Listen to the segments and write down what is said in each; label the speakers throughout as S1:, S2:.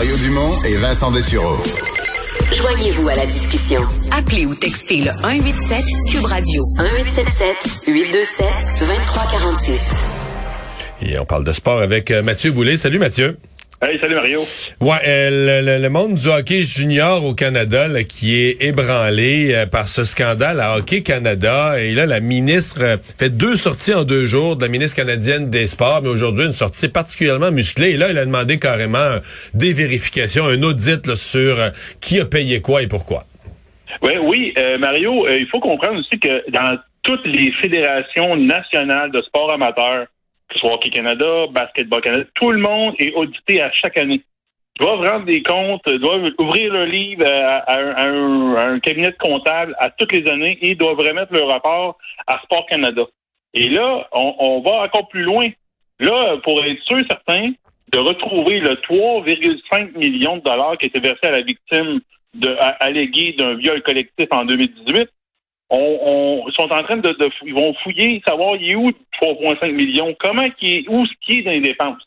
S1: Mario Dumont et Vincent Dessureau.
S2: Joignez-vous à la discussion. Appelez ou textez le 187 Cube Radio 1877 827 2346.
S3: Et on parle de sport avec euh, Mathieu Boulay. Salut Mathieu.
S4: Hey, salut Mario.
S3: Ouais, euh, le, le, monde du hockey junior au Canada là, qui est ébranlé euh, par ce scandale à Hockey Canada. Et là, la ministre euh, fait deux sorties en deux jours de la ministre canadienne des Sports, mais aujourd'hui une sortie particulièrement musclée. Et là, elle a demandé carrément des vérifications, un audit là, sur qui a payé quoi et pourquoi.
S4: Ouais, oui, Mario, il faut comprendre aussi que dans toutes les fédérations nationales de sport amateur, que ce soit Canada, Basketball Canada, tout le monde est audité à chaque année. Ils doivent rendre des comptes, doivent ouvrir le livre à, un, cabinet de comptable à toutes les années et doivent remettre le rapport à Sport Canada. Et là, on, va encore plus loin. Là, pour être sûr certain de retrouver le 3,5 millions de dollars qui étaient versés à la victime de, alléguée d'un viol collectif en 2018, on, sont en train de, ils vont fouiller, savoir il est où 3,5 millions, comment qui est, où ce qui est dans les dépenses.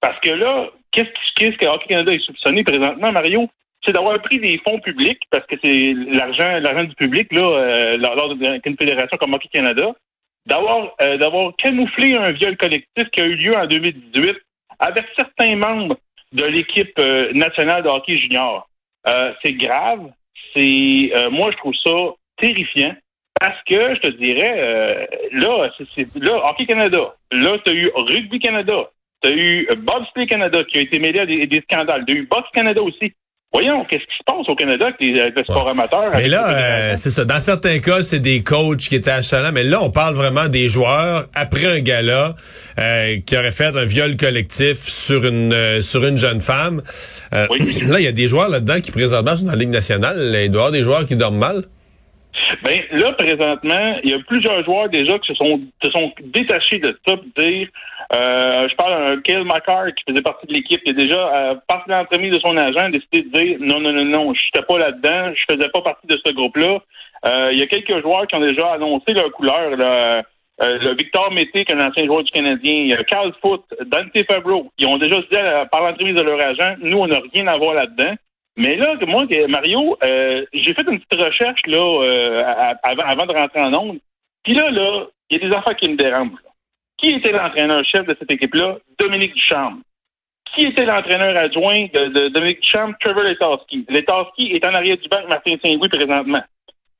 S4: Parce que là, qu'est-ce qu'est-ce que Hockey Canada est soupçonné présentement, Mario? C'est d'avoir pris des fonds publics, parce que c'est l'argent, l'argent du public, là, euh, lors d'une fédération comme Hockey Canada, d'avoir, euh, d'avoir camouflé un viol collectif qui a eu lieu en 2018 avec certains membres de l'équipe euh, nationale de hockey junior. c'est grave. C'est, moi, je trouve ça terrifiant parce que, je te dirais, euh, là, c'est là, Hockey Canada, là, tu as eu Rugby Canada, tu as eu Bobsleigh Canada qui a été mêlé à des, scandales, tu as eu Box Canada aussi. Voyons, qu'est-ce qui se passe au Canada avec les, sports amateurs?
S3: Mais là, euh, c'est ça. Dans certains cas, c'est des coachs qui étaient achalants, mais là, on parle vraiment des joueurs après un gala euh, qui aurait fait un viol collectif sur une sur une jeune femme. Oui. Là, il y a des joueurs là-dedans qui présentement sont dans la Ligue nationale. Il doit y avoir des joueurs qui dorment mal.
S4: Ben là, présentement, il y a plusieurs joueurs déjà qui se sont, se sont détachés de ça, dire euh, je parle d'un Kyle McCarr qui faisait partie de l'équipe, qui a déjà, euh, par l'entremise de son agent, décidé de dire non, non, non, non, je n'étais pas là-dedans, je faisais pas partie de ce groupe-là. Euh, il y a quelques joueurs qui ont déjà annoncé leur couleur. Là. Euh, le Victor Mété, qui est un ancien joueur du Canadien, a Carl Foot, Dante Fabro, ils ont déjà dit par l'entremise de leur agent, nous, on n'a rien à voir là-dedans. Mais là, moi, Mario, euh, j'ai fait une petite recherche là euh, avant, de rentrer en onde. Puis là, là, il y a des affaires qui me dérangent. Qui était l'entraîneur-chef de cette équipe-là? Dominique Duchamp. Qui était l'entraîneur adjoint de, Dominique Duchamp? Trevor Letarski. Letarski est en arrière du banc Martin Saint-Louis présentement.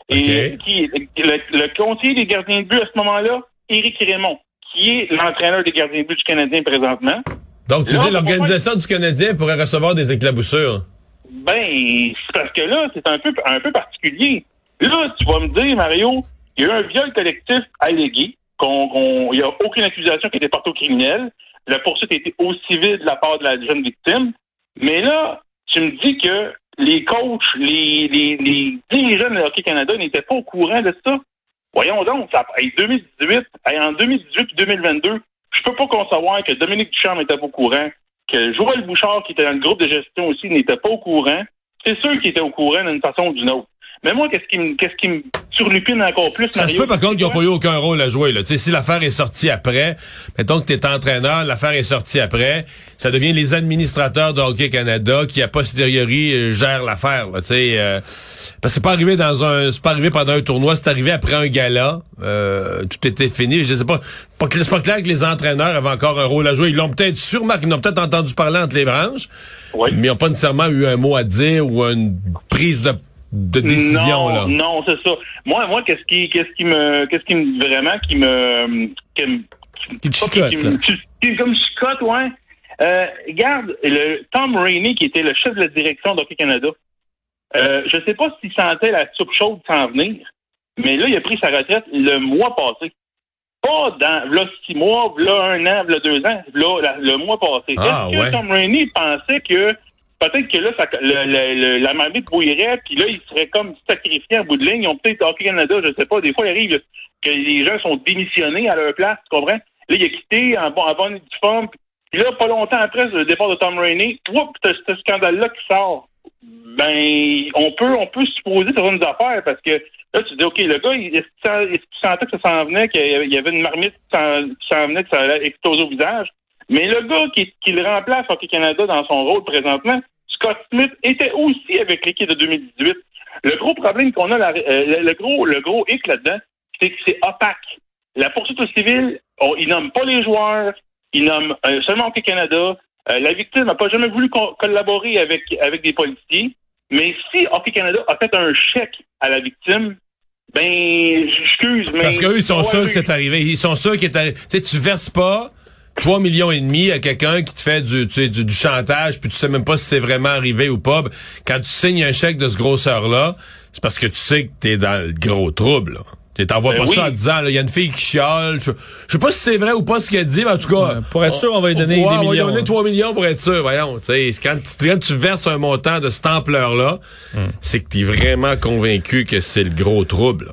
S4: Et qui le, le conseiller des gardiens de but à ce moment-là? Éric Raymond, qui est l'entraîneur des gardiens de but du Canadien présentement.
S3: Donc, tu dis l'organisation du Canadien pourrait recevoir des éclaboussures?
S4: Ben, c'est parce que là, c'est un peu, un peu particulier. Là, tu vas me dire, Mario, il y a eu un viol collectif allégué, qu'on, il n'y a aucune accusation qui a été portée au criminel. La poursuite a été au civil de la part de la jeune victime. Mais là, tu me dis que les coachs, les, les, les dirigeants de Hockey Canada n'étaient pas au courant de ça. Voyons donc, ça, en 2018, en 2018 et 2022, je peux pas concevoir que Dominique Duchamp n'était pas au courant, que Joël Bouchard, qui était dans le groupe de gestion aussi, n'était pas au courant. C'est ceux qui étaient au courant d'une façon ou d'une autre. Mais moi, qu'est-ce qui me, qu'est-ce qui me surlupine encore plus,
S3: Ça se peut, par contre, qu'ils n'ont pas eu aucun rôle à jouer, là. Tu sais, si l'affaire est sortie après, mettons que tu es entraîneur, l'affaire est sortie après, ça devient les administrateurs de Hockey Canada qui, a posteriori, euh, gèrent l'affaire, Tu sais, euh, parce que c'est pas arrivé dans un, c'est pas arrivé pendant un tournoi, c'est arrivé après un gala, euh, tout était fini. Je sais pas, pas c'est pas clair que les entraîneurs avaient encore un rôle à jouer. Ils l'ont peut-être sûrement, ils l'ont peut-être entendu parler entre les branches, mais ils n'ont pas nécessairement eu un mot à dire ou une prise de de décision
S4: non,
S3: là?
S4: Non, c'est ça. Moi, moi, qu'est-ce qui, qu'est-ce qui me, qu'est-ce qui me vraiment qui me, qui me,
S3: qui chicote,
S4: qui, comme chicote, ouais. Euh, regarde, le Tom Rainey, qui était le chef de la direction d'Hockey Canada, euh, je sais pas s'il sentait la soupe chaude s'en venir, mais là, il a pris sa retraite le mois passé. Pas dans là, six mois, là, un an, là, deux ans, là, le mois passé.
S3: Ah,
S4: Est-ce que Tom Rainey pensait que peut-être que là, ça, le, le- le- la marmite bouillerait, puis là, il serait comme sacrifié en bout de ligne. Ils ont peut-être Hockey Canada, je sais pas. Des fois, il arrive que les gens sont démissionnés à leur place, tu comprends? Là, il a quitté en, en bonne forme. Puis là, pas longtemps après le départ de Tom Rainey, whoop, t'as ce scandale-là qui sort. Ben, on peut, on peut supposer certaines affaires parce que là, tu dis, OK, le gars, est-ce qu'il sent- est-ce qu'il sentait que ça s'en venait, qu'il y avait- une marmite qui s'en, qui s'en venait, que ça allait exploser au visage? Mais le gars qui, qui le remplace Hockey Canada dans son rôle présentement, Scott Smith, était aussi avec l'équipe de 2018. Le gros problème qu'on a, la- euh, le, le gros, le gros hic là-dedans, c'est que c'est opaque. La poursuite au civil, on, ils nomment pas les joueurs, ils nomment euh, seulement Hockey Canada. Euh, la victime n'a pas jamais voulu co- collaborer avec, avec des policiers. Mais si Hockey Canada a fait un chèque à la victime, ben, excuse, mais...
S3: Parce qu'eux, ils sont sûrs que c'est arrivé. Ils sont sûrs qu'il est arrivé. Tu sais, tu verses pas 3 millions et demi à quelqu'un qui te fait du, tu sais, du, du chantage, puis tu sais même pas si c'est vraiment arrivé ou pas. Quand tu signes un chèque de ce grosseur-là, c'est parce que tu sais que t'es dans le gros trouble. là. Tu t'envoies
S4: Ben
S3: pas ça en disant, là, il y a une fille qui chiale. Je, je sais pas si c'est vrai ou pas ce qu'elle dit, mais en tout cas.
S5: Ouais, pour être sûr, on va lui donner
S3: ouais,
S5: des
S3: On va lui
S5: millions.
S3: donner 3 millions pour être sûr, voyons. quand, tu, quand tu verses un montant de cette ampleur-là, c'est que t'es vraiment convaincu que c'est le gros trouble. là.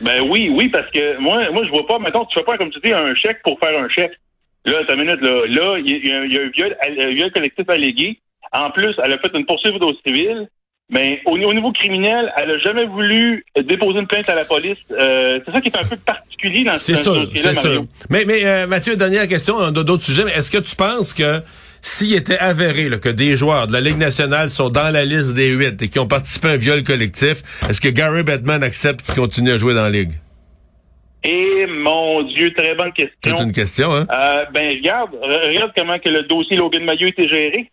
S4: Ben oui, oui, parce que moi, moi, je vois pas, mettons, tu fais pas, comme tu dis, un chèque pour faire un chèque. Là, ta minute, là, là, il y, a- il y a un viol, un viol collectif allégué. En plus, elle a fait une poursuite au civil. Mais au, au niveau criminel, elle a jamais voulu déposer une plainte à la police. Euh, c'est ça qui est un peu particulier dans, ce
S3: sûr,
S4: dossier-là,
S3: c'est
S4: Mario.
S3: sûr. Mais, mais euh, Mathieu, dernière question, on a d'autres sujets, mais est-ce que tu penses que s'il était avéré là, que des joueurs de la Ligue nationale sont dans la liste des huit et qui ont participé à un viol collectif, est-ce que Gary Bettman accepte qu'il continue à jouer dans la Ligue?
S4: Et mon Dieu, très bonne question.
S3: C'est une question, hein?
S4: Euh, ben regarde, re- regarde comment que le dossier Logan Mayo était géré.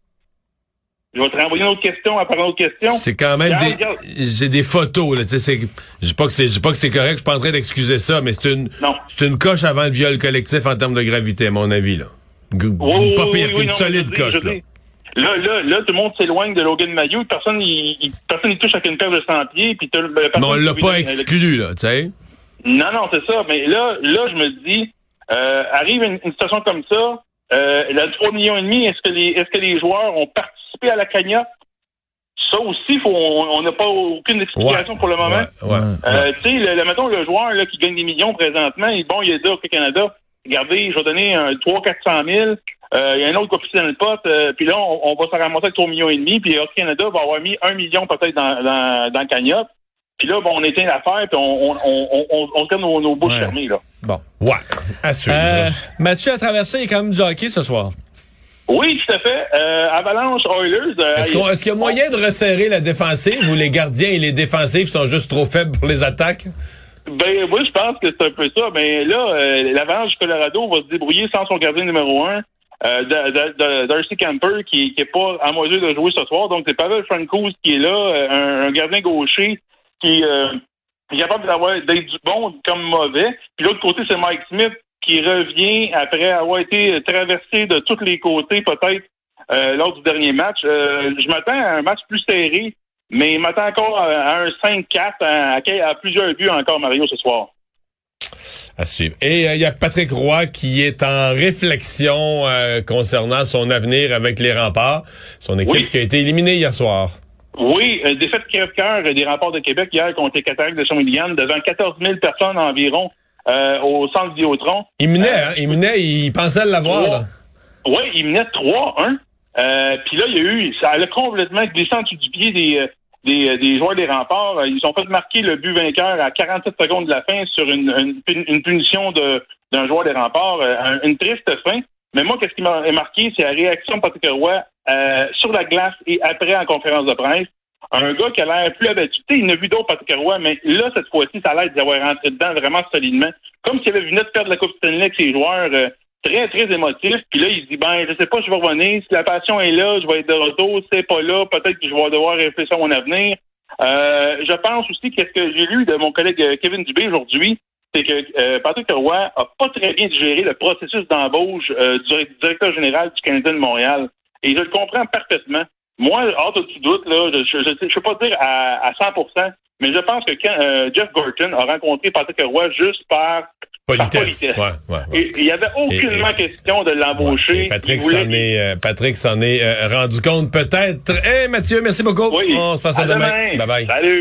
S4: Je vais te renvoyer une autre question après une autre question.
S3: C'est quand même
S4: Regarde,
S3: des... J'ai des photos, là, tu sais, c'est... Je pas que c'est, pas que c'est correct, je suis pas en train d'excuser ça, mais c'est une...
S4: Non.
S3: C'est une coche avant le viol collectif en termes de gravité, à mon avis, là. G-
S4: Oui,
S3: pas
S4: oui,
S3: pire
S4: oui,
S3: qu'une
S4: non,
S3: solide coche, là.
S4: Là, là, là, tout le monde s'éloigne de Logan Mayo. Personne, il, personne, il touche avec une paire de 100 pieds. Puis
S3: Mais on l'a pas exclu, là, tu sais.
S4: Non, non, c'est ça. Mais là, là, je me dis, euh, arrive une, une situation comme ça, euh, la 3 millions et demi, est-ce que les, est-ce que les joueurs ont participé à la cagnotte? Ça aussi, faut, on n'a pas aucune explication pour le moment.
S3: Ouais, ouais.
S4: Euh, tu sais, le, le- mettons, le joueur là, qui gagne des millions présentement, il, bon, il a dit au Canada, regardez, je vais donner un 300-400 000, euh, il y a un autre qui dans le pot, euh, puis là, on, on va se ramasser avec 3 millions et demi, puis Hockey Canada va avoir mis 1 million peut-être dans, dans, dans le cagnotte. Puis là, bon, on éteint l'affaire, puis on, on, on, on, on garde nos, nos bouches
S5: Ouais.
S4: fermées, là.
S5: Bon.
S3: Ouais, à suivre.
S5: Euh, Mathieu a traversé, quand même du hockey ce soir.
S4: Oui, tout à fait. Euh, Avalanche Oilers. euh,
S3: Est-ce qu'on- est-ce qu'il y a moyen de resserrer la défensive ou les gardiens et les défensifs sont juste trop faibles pour les attaques?
S4: Ben oui, je pense que c'est un peu ça. Mais là, euh, l'Avalanche du Colorado va se débrouiller sans son gardien numéro un, euh, Darcy Camper, qui, qui est pas en mesure de jouer ce soir. Donc c'est Pavel Francouz qui est là, euh, un, un gardien gaucher qui euh, est capable d'avoir d'être du bon comme mauvais. Puis l'autre côté, c'est Mike Smith qui revient après avoir été traversé de tous les côtés, peut-être euh, lors du dernier match. Euh, je m'attends à un match plus serré, mais je m'attends encore à, un 5-4, à, à- à plusieurs buts encore, Mario, ce soir.
S3: À suivre. Et euh, il y a Patrick Roy qui est en réflexion euh, concernant son avenir avec les remparts. Son équipe
S4: Oui.
S3: qui a été éliminée hier soir.
S4: Oui, euh, défaite crève-cœur des remparts de Québec hier contre les Cataractes de Shawinigan devant 14 000 personnes environ euh, au centre Vidéotron.
S3: Il menait,
S4: Euh,
S3: hein? Il menait, il pensait l'avoir.
S4: Oui, il menait 3-1. Euh, Puis là, il y a eu, ça a complètement glissé en dessous du pied des, euh, des, euh, des joueurs des remparts. Ils ont fait marquer le but vainqueur à 47 secondes de la fin sur une, une, une punition d'un joueur des remparts. Euh, un- une triste fin. Mais moi, qu'est-ce qui m'a marqué, c'est la réaction de Patrick Roy euh, sur la glace et après en conférence de presse. Un gars qui a l'air plus abattu. Tu sais, il n'a vu d'autres Patrick Roy, mais là, cette fois-ci, ça a l'air d'y avoir rentré dedans vraiment solidement. Comme s'il avait vu notre perdre la Coupe Stanley avec ses joueurs. euh, très, très émotif. Puis là, il se dit, ben, je sais pas, je vais revenir. Si la passion est là, je vais être de retour. Si c'est pas là, peut-être que je vais devoir réfléchir à mon avenir. Euh, je pense aussi que ce que j'ai lu de mon collègue euh, Kevin Dubé aujourd'hui, c'est que euh, Patrick Roy a pas très bien digéré le processus d'embauche euh, du direct- directeur général du Canadien de Montréal. Et je le comprends parfaitement. Moi, hors de tout doute, là, je ne peux pas dire à, à 100 mais je pense que quand euh, Jeff Gorton a rencontré Patrick Roy juste par par
S3: Politesse. Ouais, ouais, ouais.
S4: Et il y avait aucunement
S3: Et- et-
S4: question de l'embaucher.
S3: Patrick
S4: voulait-
S3: s'en est, euh, Patrick s'en est euh, rendu compte peut-être. Eh Mathieu, merci beaucoup.
S4: Oui.
S3: On se fait ça demain.
S4: demain.
S3: Bye bye.
S4: Salut.